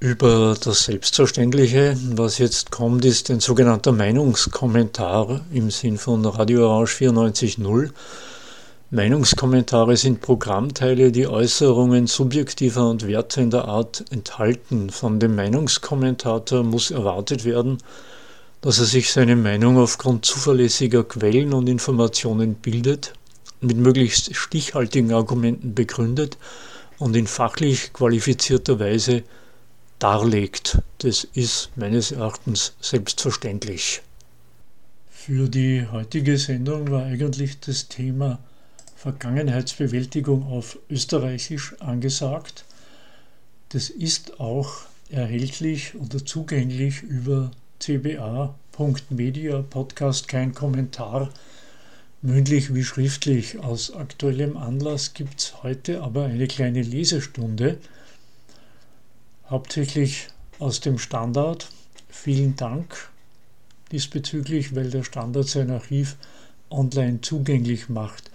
Über das Selbstverständliche, was jetzt kommt, ist ein sogenannter Meinungskommentar im Sinn von Radio Orange 94.0. Meinungskommentare sind Programmteile, die Äußerungen subjektiver und wertender Art enthalten. Von dem Meinungskommentator muss erwartet werden, dass er sich seine Meinung aufgrund zuverlässiger Quellen und Informationen bildet, mit möglichst stichhaltigen Argumenten begründet und in fachlich qualifizierter Weise darlegt. Das ist meines Erachtens selbstverständlich. Für die heutige Sendung war eigentlich das Thema Vergangenheitsbewältigung auf Österreichisch angesagt. Das ist auch erhältlich oder zugänglich über cba.media, Podcast kein Kommentar, mündlich wie schriftlich. Aus aktuellem Anlass gibt es heute aber eine kleine Lesestunde hauptsächlich aus dem Standard. Vielen Dank diesbezüglich, weil der Standard sein Archiv online zugänglich macht.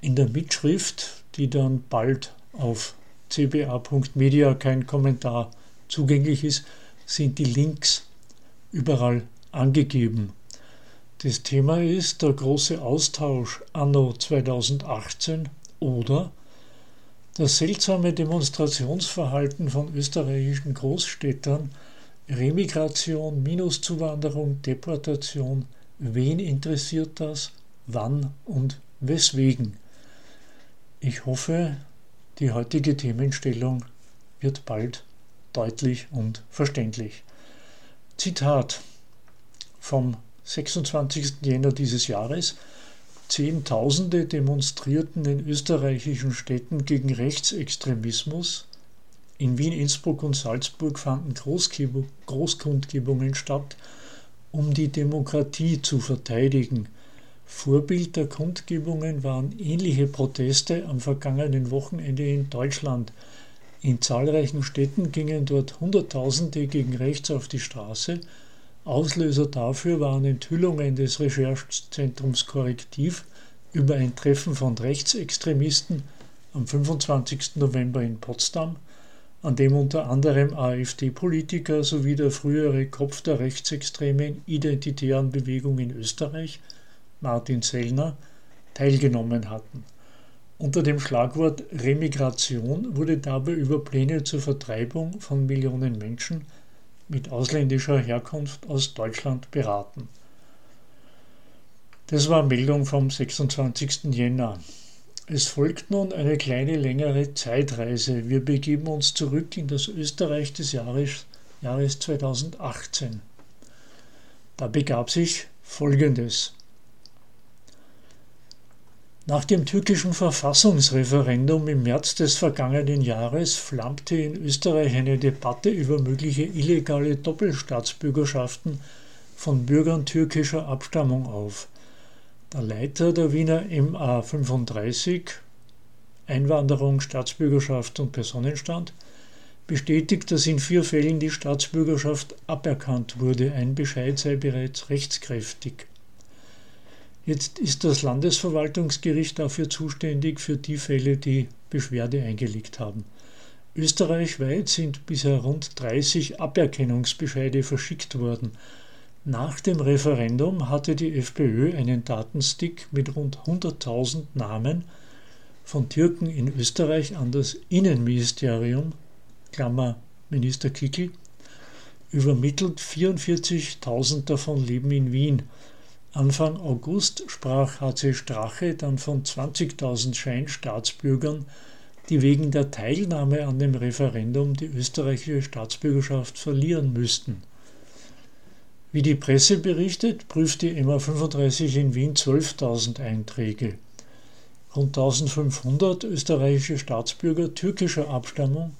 In der Mitschrift, die dann bald auf cba.media kein Kommentar zugänglich ist, sind die Links überall angegeben. Das Thema ist der große Austausch anno 2018 oder das seltsame Demonstrationsverhalten von österreichischen Großstädtern, Remigration, Minuszuwanderung, Deportation, wen interessiert das, wann und weswegen? Ich hoffe, die heutige Themenstellung wird bald deutlich und verständlich. Zitat vom 26. Jänner dieses Jahres Zehntausende demonstrierten in österreichischen Städten gegen Rechtsextremismus. In Wien, Innsbruck und Salzburg fanden Großkundgebungen statt, um die Demokratie zu verteidigen. Vorbild der Kundgebungen waren ähnliche Proteste am vergangenen Wochenende in Deutschland. In zahlreichen Städten gingen dort Hunderttausende gegen rechts auf die Straße Auslöser dafür waren Enthüllungen des Recherchezentrums Korrektiv über ein Treffen von Rechtsextremisten am 25. November in Potsdam, an dem unter anderem AfD-Politiker sowie der frühere Kopf der rechtsextremen identitären Bewegung in Österreich, Martin Sellner, teilgenommen hatten. Unter dem Schlagwort Remigration wurde dabei über Pläne zur Vertreibung von Millionen Menschen mit ausländischer Herkunft aus Deutschland beraten. Das war Meldung vom 26. Jänner. Es folgt nun eine kleine längere Zeitreise. Wir begeben uns zurück in das Österreich des Jahres, Jahres 2018. Da begab sich Folgendes. Nach dem türkischen Verfassungsreferendum im März des vergangenen Jahres flammte in Österreich eine Debatte über mögliche illegale Doppelstaatsbürgerschaften von Bürgern türkischer Abstammung auf. Der Leiter der Wiener MA 35 Einwanderung, Staatsbürgerschaft und Personenstand bestätigt, dass in vier Fällen die Staatsbürgerschaft aberkannt wurde. Ein Bescheid sei bereits rechtskräftig. Jetzt ist das Landesverwaltungsgericht dafür zuständig für die Fälle, die Beschwerde eingelegt haben. Österreichweit sind bisher rund 30 Aberkennungsbescheide verschickt worden. Nach dem Referendum hatte die FPÖ einen Datenstick mit rund 100.000 Namen von Türken in Österreich an das Innenministerium, Klammer Minister Kickel, übermittelt. 44.000 davon leben in Wien. Anfang August sprach HC Strache dann von 20.000 Scheinstaatsbürgern, die wegen der Teilnahme an dem Referendum die österreichische Staatsbürgerschaft verlieren müssten. Wie die Presse berichtet, prüft die MA35 in Wien 12.000 Einträge. Rund 1500 österreichische Staatsbürger türkischer Abstammung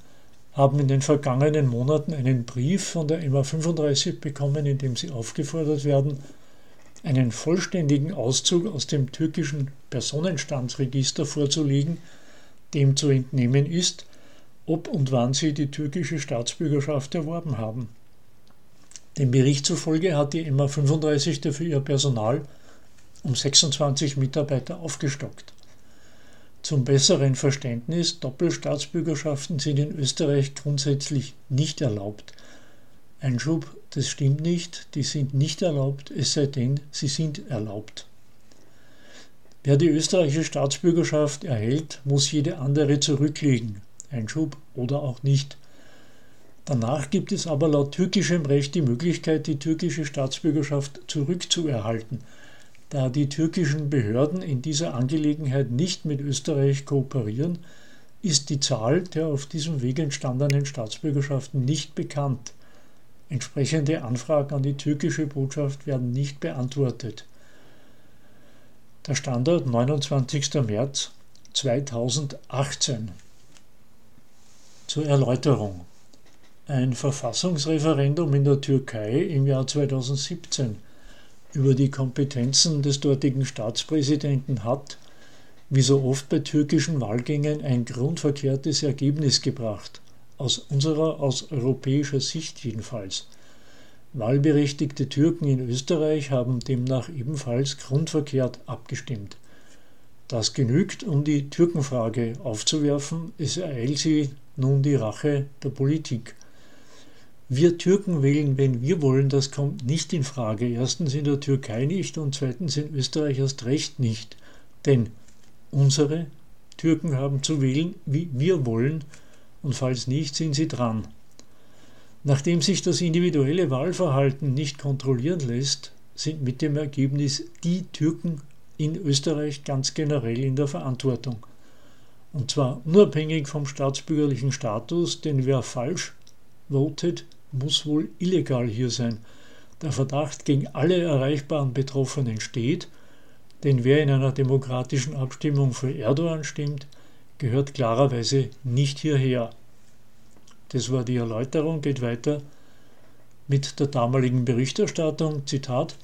haben in den vergangenen Monaten einen Brief von der MA35 bekommen, in dem sie aufgefordert werden, einen vollständigen Auszug aus dem türkischen Personenstandsregister vorzulegen, dem zu entnehmen ist, ob und wann sie die türkische Staatsbürgerschaft erworben haben. Dem Bericht zufolge hat die MA 35 dafür ihr Personal um 26 Mitarbeiter aufgestockt. Zum besseren Verständnis, Doppelstaatsbürgerschaften sind in Österreich grundsätzlich nicht erlaubt. Einschub, das stimmt nicht, die sind nicht erlaubt, es sei denn, sie sind erlaubt. Wer die österreichische Staatsbürgerschaft erhält, muss jede andere zurücklegen, Einschub oder auch nicht. Danach gibt es aber laut türkischem Recht die Möglichkeit, die türkische Staatsbürgerschaft zurückzuerhalten. Da die türkischen Behörden in dieser Angelegenheit nicht mit Österreich kooperieren, ist die Zahl der auf diesem Weg entstandenen Staatsbürgerschaften nicht bekannt. Entsprechende Anfragen an die türkische Botschaft werden nicht beantwortet. Der Standort 29. März 2018. Zur Erläuterung. Ein Verfassungsreferendum in der Türkei im Jahr 2017 über die Kompetenzen des dortigen Staatspräsidenten hat, wie so oft bei türkischen Wahlgängen, ein grundverkehrtes Ergebnis gebracht, aus unserer, aus europäischer Sicht jedenfalls. Wahlberechtigte Türken in Österreich haben demnach ebenfalls grundverkehrt abgestimmt. Das genügt, um die Türkenfrage aufzuwerfen. Es ereilt sie nun die Rache der Politik. Wir Türken wählen, wenn wir wollen, das kommt nicht in Frage. Erstens in der Türkei nicht und zweitens in Österreich erst recht nicht. Denn unsere Türken haben zu wählen, wie wir wollen, und falls nicht, sind sie dran. Nachdem sich das individuelle Wahlverhalten nicht kontrollieren lässt, sind mit dem Ergebnis die Türken in Österreich ganz generell in der Verantwortung. Und zwar unabhängig vom staatsbürgerlichen Status, denn wer falsch votet, muss wohl illegal hier sein. Der Verdacht gegen alle erreichbaren Betroffenen steht, denn wer in einer demokratischen Abstimmung für Erdogan stimmt, gehört klarerweise nicht hierher. Das war die Erläuterung, geht weiter mit der damaligen Berichterstattung. Zitat.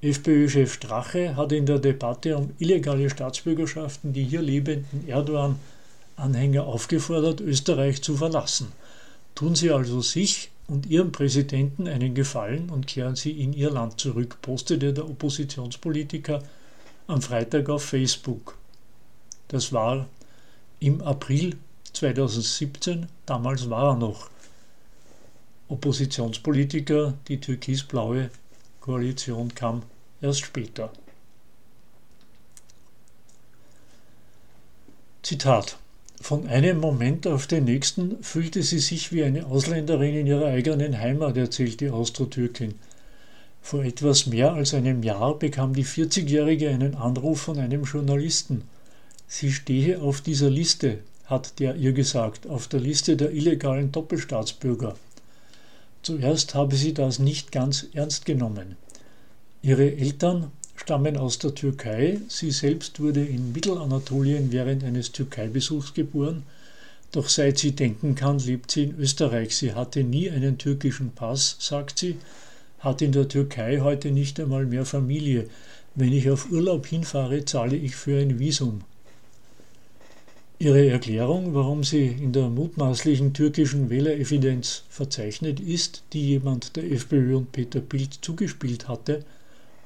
FPÖ-Chef Strache hat in der Debatte um illegale Staatsbürgerschaften die hier lebenden Erdogan-Anhänger aufgefordert, Österreich zu verlassen. Tun Sie also sich und Ihrem Präsidenten einen Gefallen und kehren Sie in Ihr Land zurück, postete der Oppositionspolitiker am Freitag auf Facebook. Das war im April 2017, damals war er noch Oppositionspolitiker, die türkis-blaue Koalition kam erst später. Zitat von einem Moment auf den nächsten fühlte sie sich wie eine Ausländerin in ihrer eigenen Heimat, erzählt die Austro-Türkin. Vor etwas mehr als einem Jahr bekam die 40-Jährige einen Anruf von einem Journalisten. Sie stehe auf dieser Liste, hat der ihr gesagt, auf der Liste der illegalen Doppelstaatsbürger. Zuerst habe sie das nicht ganz ernst genommen. Ihre Eltern stammen aus der Türkei, sie selbst wurde in Mittelanatolien während eines Türkeibesuchs geboren, doch seit sie denken kann, lebt sie in Österreich. Sie hatte nie einen türkischen Pass, sagt sie, hat in der Türkei heute nicht einmal mehr Familie. Wenn ich auf Urlaub hinfahre, zahle ich für ein Visum. Ihre Erklärung, warum sie in der mutmaßlichen türkischen Wählerevidenz verzeichnet ist, die jemand der FPÖ und Peter Bild zugespielt hatte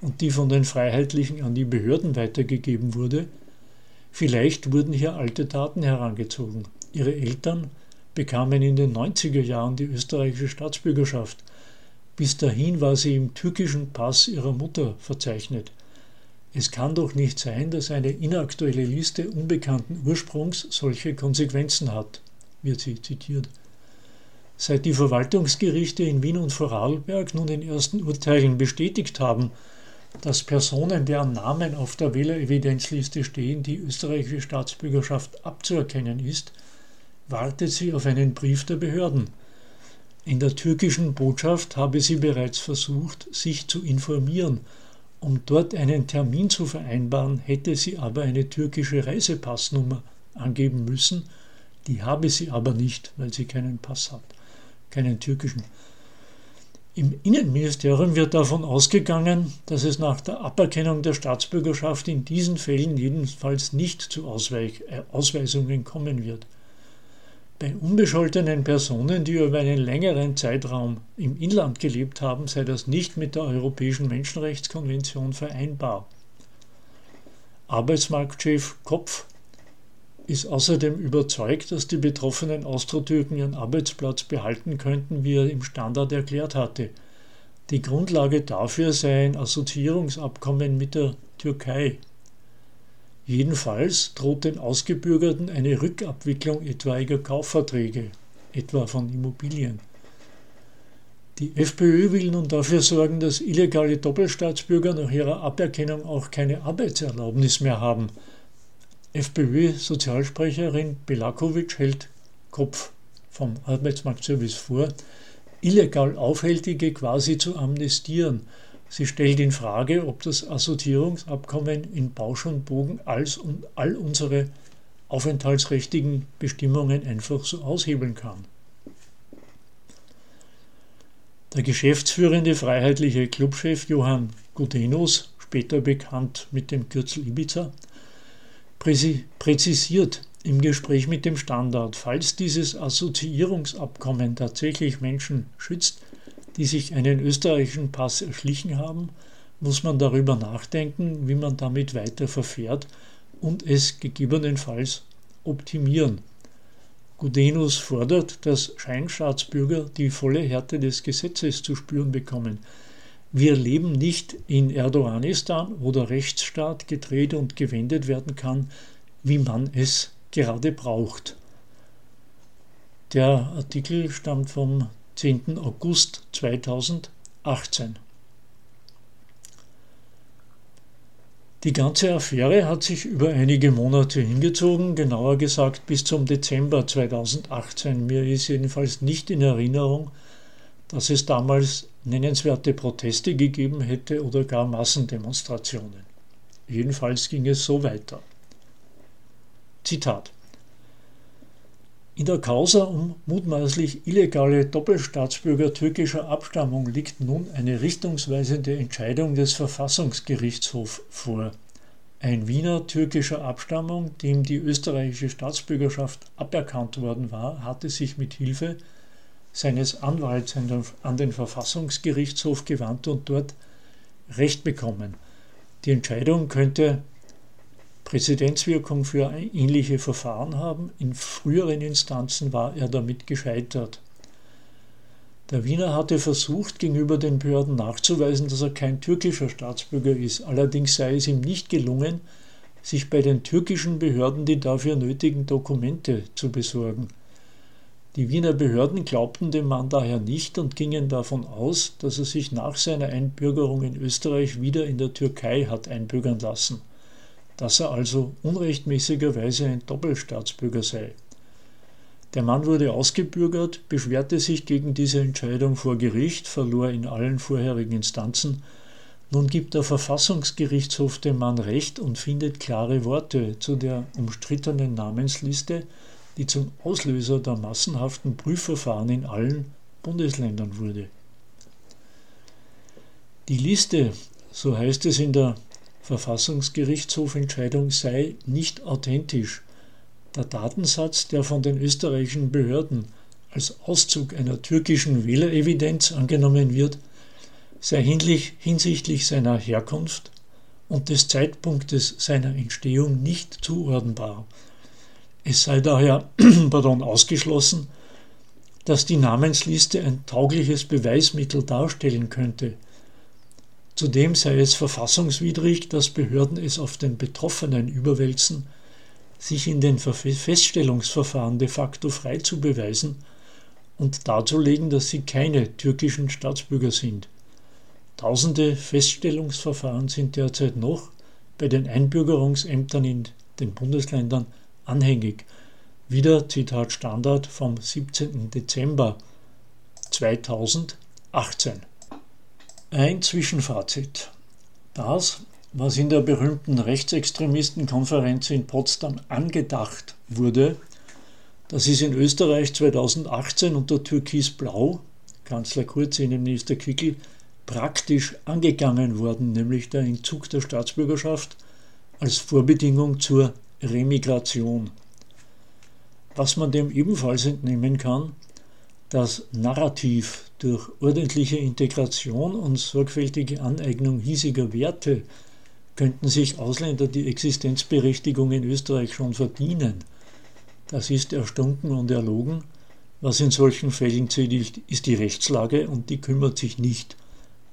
und die von den Freiheitlichen an die Behörden weitergegeben wurde, vielleicht wurden hier alte Daten herangezogen. Ihre Eltern bekamen in den 90er Jahren die österreichische Staatsbürgerschaft. Bis dahin war sie im türkischen Pass ihrer Mutter verzeichnet. Es kann doch nicht sein, dass eine inaktuelle Liste unbekannten Ursprungs solche Konsequenzen hat, wird sie zitiert. Seit die Verwaltungsgerichte in Wien und Vorarlberg nun in ersten Urteilen bestätigt haben, dass Personen, deren Namen auf der Wählerevidenzliste stehen, die österreichische Staatsbürgerschaft abzuerkennen ist, wartet sie auf einen Brief der Behörden. In der türkischen Botschaft habe sie bereits versucht, sich zu informieren um dort einen Termin zu vereinbaren, hätte sie aber eine türkische Reisepassnummer angeben müssen. Die habe sie aber nicht, weil sie keinen Pass hat, keinen türkischen. Im Innenministerium wird davon ausgegangen, dass es nach der Aberkennung der Staatsbürgerschaft in diesen Fällen jedenfalls nicht zu Ausweich äh, Ausweisungen kommen wird. Bei unbescholtenen Personen, die über einen längeren Zeitraum im Inland gelebt haben, sei das nicht mit der Europäischen Menschenrechtskonvention vereinbar. Arbeitsmarktchef Kopf ist außerdem überzeugt, dass die betroffenen Austro-Türken ihren Arbeitsplatz behalten könnten, wie er im Standard erklärt hatte. Die Grundlage dafür sei ein Assoziierungsabkommen mit der Türkei. Jedenfalls droht den Ausgebürgerten eine Rückabwicklung etwaiger Kaufverträge, etwa von Immobilien. Die FPÖ will nun dafür sorgen, dass illegale Doppelstaatsbürger nach ihrer Aberkennung auch keine Arbeitserlaubnis mehr haben. FPÖ-Sozialsprecherin Belakovic hält Kopf vom Arbeitsmarktservice vor, illegal Aufhältige quasi zu amnestieren. Sie stellt in Frage, ob das Assoziierungsabkommen in Bausch und Bogen als und all unsere aufenthaltsrechtlichen Bestimmungen einfach so aushebeln kann. Der geschäftsführende freiheitliche Clubchef Johann Gudenus, später bekannt mit dem Kürzel Ibiza, präzisiert im Gespräch mit dem Standard, falls dieses Assoziierungsabkommen tatsächlich Menschen schützt, die sich einen österreichischen Pass erschlichen haben, muss man darüber nachdenken, wie man damit weiter verfährt und es gegebenenfalls optimieren. Gudenus fordert, dass Scheinstaatsbürger die volle Härte des Gesetzes zu spüren bekommen. Wir leben nicht in Erdoganistan, wo der Rechtsstaat gedreht und gewendet werden kann, wie man es gerade braucht. Der Artikel stammt vom 10. August 2018. Die ganze Affäre hat sich über einige Monate hingezogen, genauer gesagt bis zum Dezember 2018. Mir ist jedenfalls nicht in Erinnerung, dass es damals nennenswerte Proteste gegeben hätte oder gar Massendemonstrationen. Jedenfalls ging es so weiter. Zitat in der Causa um mutmaßlich illegale Doppelstaatsbürger türkischer Abstammung liegt nun eine richtungsweisende Entscheidung des Verfassungsgerichtshofs vor. Ein Wiener türkischer Abstammung, dem die österreichische Staatsbürgerschaft aberkannt worden war, hatte sich mit Hilfe seines Anwalts an den Verfassungsgerichtshof gewandt und dort Recht bekommen. Die Entscheidung könnte Präzedenzwirkung für ähnliche Verfahren haben. In früheren Instanzen war er damit gescheitert. Der Wiener hatte versucht, gegenüber den Behörden nachzuweisen, dass er kein türkischer Staatsbürger ist. Allerdings sei es ihm nicht gelungen, sich bei den türkischen Behörden die dafür nötigen Dokumente zu besorgen. Die Wiener Behörden glaubten dem Mann daher nicht und gingen davon aus, dass er sich nach seiner Einbürgerung in Österreich wieder in der Türkei hat einbürgern lassen dass er also unrechtmäßigerweise ein Doppelstaatsbürger sei. Der Mann wurde ausgebürgert, beschwerte sich gegen diese Entscheidung vor Gericht, verlor in allen vorherigen Instanzen. Nun gibt der Verfassungsgerichtshof dem Mann Recht und findet klare Worte zu der umstrittenen Namensliste, die zum Auslöser der massenhaften Prüfverfahren in allen Bundesländern wurde. Die Liste, so heißt es in der Verfassungsgerichtshofentscheidung sei nicht authentisch. Der Datensatz, der von den österreichischen Behörden als Auszug einer türkischen Wählerevidenz angenommen wird, sei hinsichtlich seiner Herkunft und des Zeitpunktes seiner Entstehung nicht zuordnenbar. Es sei daher pardon, ausgeschlossen, dass die Namensliste ein taugliches Beweismittel darstellen könnte – Zudem sei es verfassungswidrig, dass Behörden es auf den Betroffenen überwälzen, sich in den Feststellungsverfahren de facto frei zu beweisen und darzulegen, dass sie keine türkischen Staatsbürger sind. Tausende Feststellungsverfahren sind derzeit noch bei den Einbürgerungsämtern in den Bundesländern anhängig. Wieder Zitat Standard vom 17. Dezember 2018. Ein Zwischenfazit. Das, was in der berühmten Rechtsextremistenkonferenz in Potsdam angedacht wurde, das ist in Österreich 2018 unter Türkis Blau, Kanzler Kurz, Innenminister Kickel, praktisch angegangen worden, nämlich der Entzug der Staatsbürgerschaft als Vorbedingung zur Remigration. Was man dem ebenfalls entnehmen kann, das Narrativ durch ordentliche Integration und sorgfältige Aneignung hiesiger Werte könnten sich Ausländer die Existenzberechtigung in Österreich schon verdienen. das ist erstunken und erlogen. Was in solchen Fällen zählt, ist die Rechtslage und die kümmert sich nicht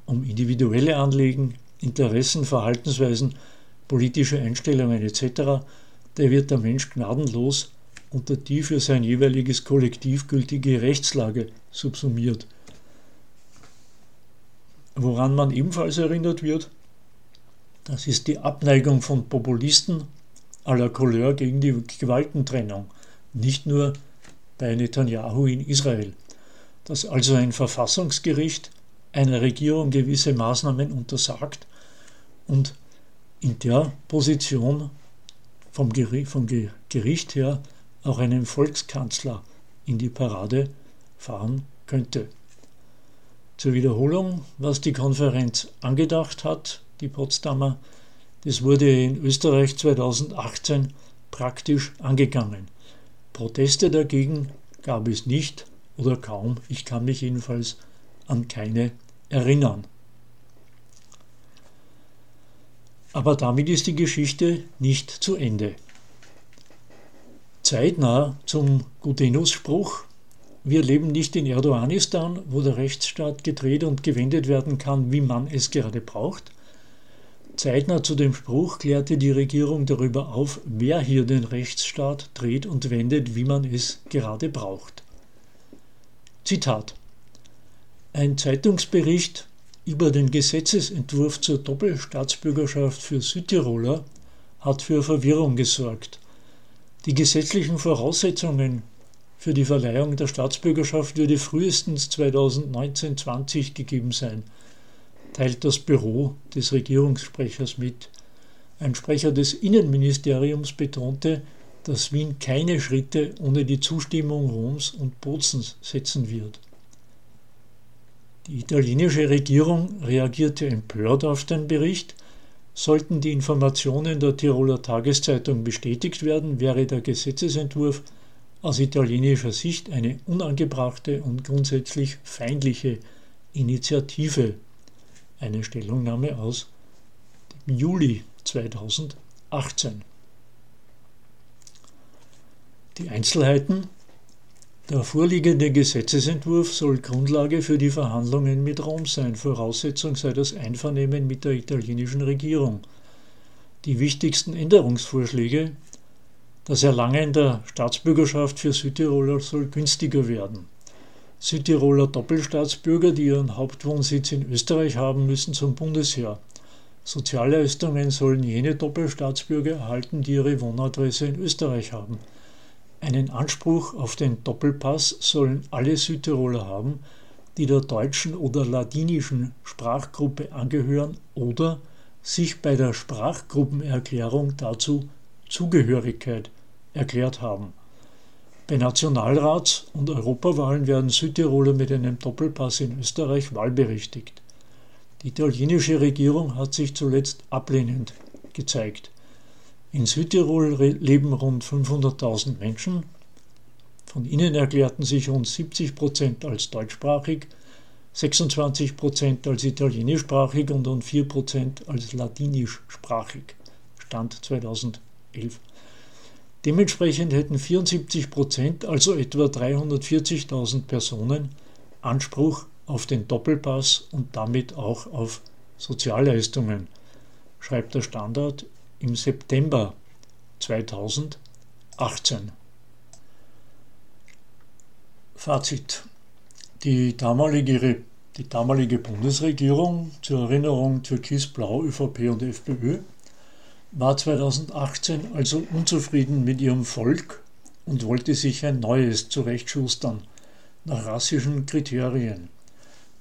um individuelle Anliegen, Interessen, Verhaltensweisen, politische Einstellungen etc. Da wird der Mensch gnadenlos unter die für sein jeweiliges Kollektiv gültige Rechtslage subsumiert. Woran man ebenfalls erinnert wird, das ist die Abneigung von Populisten aller Couleur gegen die Gewaltentrennung, nicht nur bei Netanyahu in Israel. Dass also ein Verfassungsgericht einer Regierung gewisse Maßnahmen untersagt und in der Position vom Gericht, vom Gericht her auch einen Volkskanzler in die Parade fahren könnte. Zur Wiederholung, was die Konferenz angedacht hat, die Potsdamer, das wurde in Österreich 2018 praktisch angegangen. Proteste dagegen gab es nicht oder kaum, ich kann mich jedenfalls an keine erinnern. Aber damit ist die Geschichte nicht zu Ende. Zeitnah zum Gutenus-Spruch wir leben nicht in Erdoganistan, wo der Rechtsstaat gedreht und gewendet werden kann, wie man es gerade braucht. Zeitnah zu dem Spruch klärte die Regierung darüber auf, wer hier den Rechtsstaat dreht und wendet, wie man es gerade braucht. Zitat Ein Zeitungsbericht über den Gesetzesentwurf zur Doppelstaatsbürgerschaft für Südtiroler hat für Verwirrung gesorgt. Die gesetzlichen Voraussetzungen für die Verleihung der Staatsbürgerschaft würde frühestens 2019-20 gegeben sein, teilt das Büro des Regierungssprechers mit. Ein Sprecher des Innenministeriums betonte, dass Wien keine Schritte ohne die Zustimmung Roms und Bozens setzen wird. Die italienische Regierung reagierte empört auf den Bericht. Sollten die Informationen der Tiroler Tageszeitung bestätigt werden, wäre der Gesetzesentwurf aus italienischer Sicht eine unangebrachte und grundsätzlich feindliche Initiative. Eine Stellungnahme aus dem Juli 2018. Die Einzelheiten. Der vorliegende Gesetzesentwurf soll Grundlage für die Verhandlungen mit Rom sein. Voraussetzung sei das Einvernehmen mit der italienischen Regierung. Die wichtigsten Änderungsvorschläge das Erlangen der Staatsbürgerschaft für Südtiroler soll günstiger werden. Südtiroler Doppelstaatsbürger, die ihren Hauptwohnsitz in Österreich haben, müssen zum Bundesheer. Sozialleistungen sollen jene Doppelstaatsbürger erhalten, die ihre Wohnadresse in Österreich haben. Einen Anspruch auf den Doppelpass sollen alle Südtiroler haben, die der deutschen oder ladinischen Sprachgruppe angehören oder sich bei der Sprachgruppenerklärung dazu Zugehörigkeit erklärt haben. Bei Nationalrats- und Europawahlen werden Südtiroler mit einem Doppelpass in Österreich wahlberechtigt. Die italienische Regierung hat sich zuletzt ablehnend gezeigt. In Südtirol leben rund 500.000 Menschen. Von ihnen erklärten sich rund 70 Prozent als deutschsprachig, 26 Prozent als italienischsprachig und rund 4 Prozent als ladinischsprachig. Stand 2011. Dementsprechend hätten 74 Prozent, also etwa 340.000 Personen, Anspruch auf den Doppelpass und damit auch auf Sozialleistungen, schreibt der Standard im September 2018. Fazit. Die damalige, die damalige Bundesregierung, zur Erinnerung Türkis-Blau, ÖVP und FPÖ, war 2018 also unzufrieden mit ihrem Volk und wollte sich ein neues zurechtschustern, nach rassischen Kriterien.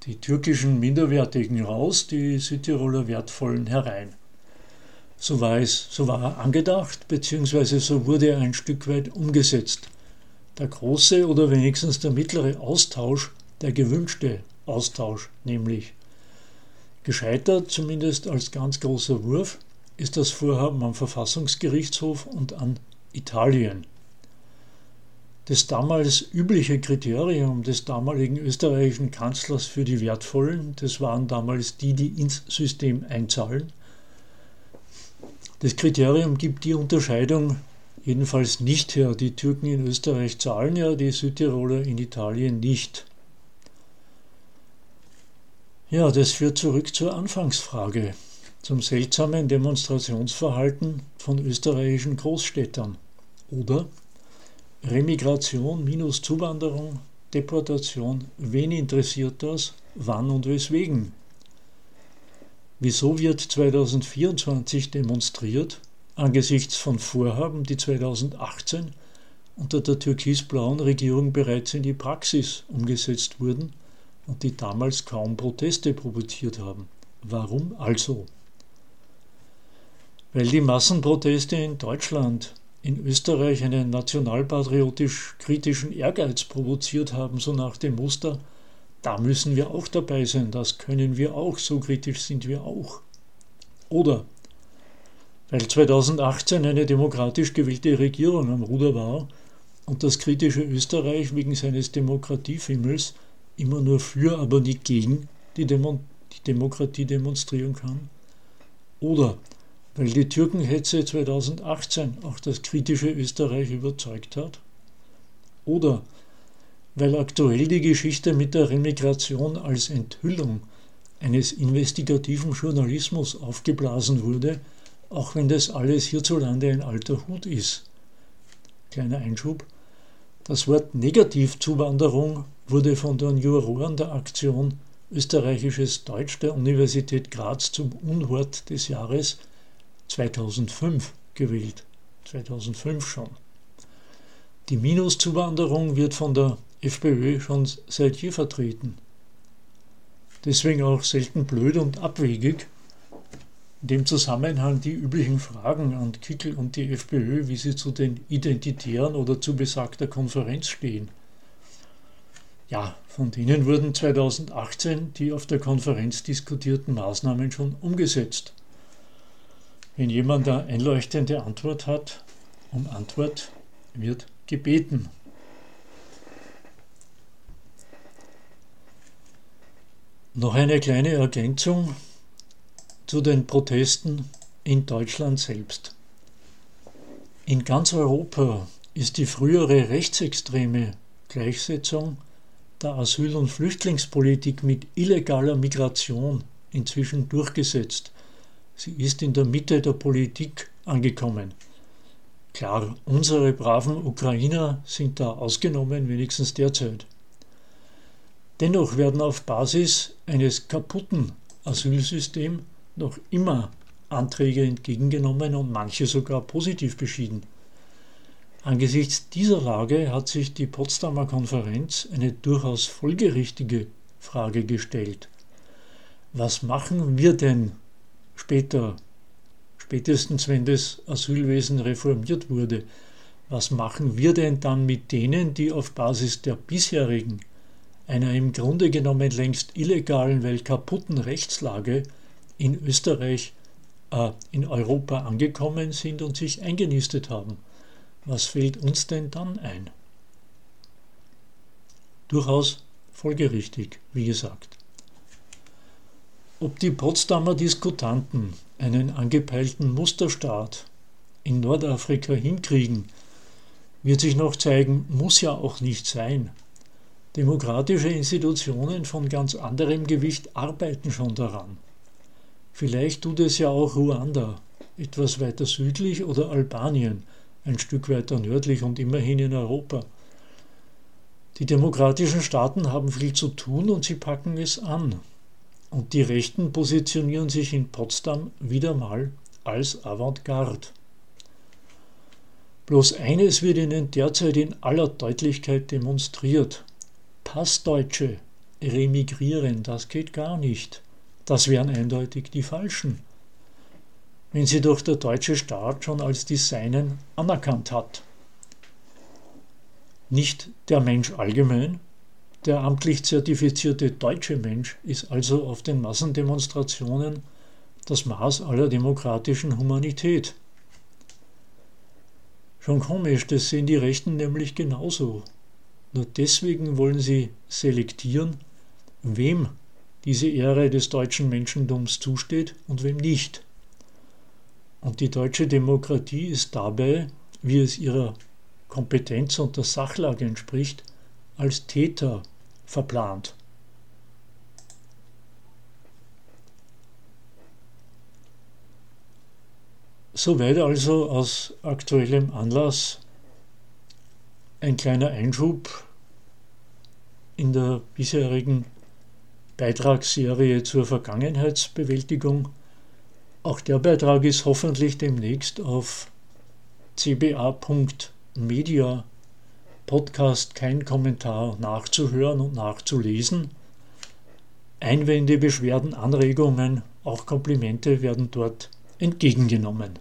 Die türkischen Minderwertigen raus, die Südtiroler Wertvollen herein. So war es, so war er angedacht, beziehungsweise so wurde er ein Stück weit umgesetzt. Der große oder wenigstens der mittlere Austausch, der gewünschte Austausch nämlich. Gescheitert, zumindest als ganz großer Wurf, ist das Vorhaben am Verfassungsgerichtshof und an Italien. Das damals übliche Kriterium des damaligen österreichischen Kanzlers für die Wertvollen, das waren damals die, die ins System einzahlen. Das Kriterium gibt die Unterscheidung jedenfalls nicht her. Die Türken in Österreich zahlen ja, die Südtiroler in Italien nicht. Ja, das führt zurück zur Anfangsfrage, zum seltsamen Demonstrationsverhalten von österreichischen Großstädtern. Oder Remigration minus Zuwanderung, Deportation, wen interessiert das, wann und weswegen? Wieso wird 2024 demonstriert, angesichts von Vorhaben, die 2018 unter der türkisblauen Regierung bereits in die Praxis umgesetzt wurden und die damals kaum Proteste provoziert haben. Warum also? Weil die Massenproteste in Deutschland, in Österreich einen nationalpatriotisch kritischen Ehrgeiz provoziert haben, so nach dem Muster, da müssen wir auch dabei sein, das können wir auch, so kritisch sind wir auch. Oder weil 2018 eine demokratisch gewählte Regierung am Ruder war und das kritische Österreich wegen seines Demokratiefimmels immer nur für, aber nicht gegen die, Demo die Demokratie demonstrieren kann. Oder weil die Türkenhetze 2018 auch das kritische Österreich überzeugt hat. Oder weil aktuell die Geschichte mit der Remigration als Enthüllung eines investigativen Journalismus aufgeblasen wurde, auch wenn das alles hierzulande ein alter Hut ist. Kleiner Einschub. Das Wort Negativzuwanderung wurde von den Juroren der Aktion Österreichisches Deutsch der Universität Graz zum Unwort des Jahres 2005 gewählt. 2005 schon. Die Minuszuwanderung wird von der FPÖ schon seit je vertreten. Deswegen auch selten blöd und abwegig. In dem Zusammenhang die üblichen Fragen an Kickel und die FPÖ, wie sie zu den Identitären oder zu besagter Konferenz stehen. Ja, von denen wurden 2018 die auf der Konferenz diskutierten Maßnahmen schon umgesetzt. Wenn jemand eine einleuchtende Antwort hat, um Antwort wird gebeten. Noch eine kleine Ergänzung zu den Protesten in Deutschland selbst. In ganz Europa ist die frühere rechtsextreme Gleichsetzung der Asyl- und Flüchtlingspolitik mit illegaler Migration inzwischen durchgesetzt. Sie ist in der Mitte der Politik angekommen. Klar, unsere braven Ukrainer sind da ausgenommen, wenigstens derzeit. Dennoch werden auf Basis eines kaputten Asylsystems noch immer Anträge entgegengenommen und manche sogar positiv beschieden. Angesichts dieser Lage hat sich die Potsdamer Konferenz eine durchaus folgerichtige Frage gestellt. Was machen wir denn später, spätestens wenn das Asylwesen reformiert wurde, was machen wir denn dann mit denen, die auf Basis der bisherigen, einer im Grunde genommen längst illegalen, weil kaputten Rechtslage in Österreich, äh, in Europa angekommen sind und sich eingenistet haben? Was fällt uns denn dann ein? Durchaus folgerichtig, wie gesagt. Ob die Potsdamer Diskutanten einen angepeilten Musterstaat in Nordafrika hinkriegen, wird sich noch zeigen, muss ja auch nicht sein. Demokratische Institutionen von ganz anderem Gewicht arbeiten schon daran. Vielleicht tut es ja auch Ruanda, etwas weiter südlich oder Albanien, ein Stück weiter nördlich und immerhin in Europa. Die demokratischen Staaten haben viel zu tun und sie packen es an. Und die Rechten positionieren sich in Potsdam wieder mal als Avantgarde. Bloß eines wird ihnen derzeit in aller Deutlichkeit demonstriert. Passdeutsche remigrieren, das geht gar nicht. Das wären eindeutig die Falschen wenn sie doch der deutsche Staat schon als die Seinen anerkannt hat. Nicht der Mensch allgemein, der amtlich zertifizierte deutsche Mensch ist also auf den Massendemonstrationen das Maß aller demokratischen Humanität. Schon komisch, das sehen die Rechten nämlich genauso. Nur deswegen wollen sie selektieren, wem diese Ehre des deutschen Menschentums zusteht und wem nicht. Und die deutsche Demokratie ist dabei wie es ihrer Kompetenz und der Sachlage entspricht, als Täter verplant. Soweit also aus aktuellem Anlass ein kleiner Einschub in der bisherigen Beitragsserie zur Vergangenheitsbewältigung. Auch der Beitrag ist hoffentlich demnächst auf cba.media Podcast kein Kommentar nachzuhören und nachzulesen. Einwände, Beschwerden, Anregungen, auch Komplimente werden dort entgegengenommen.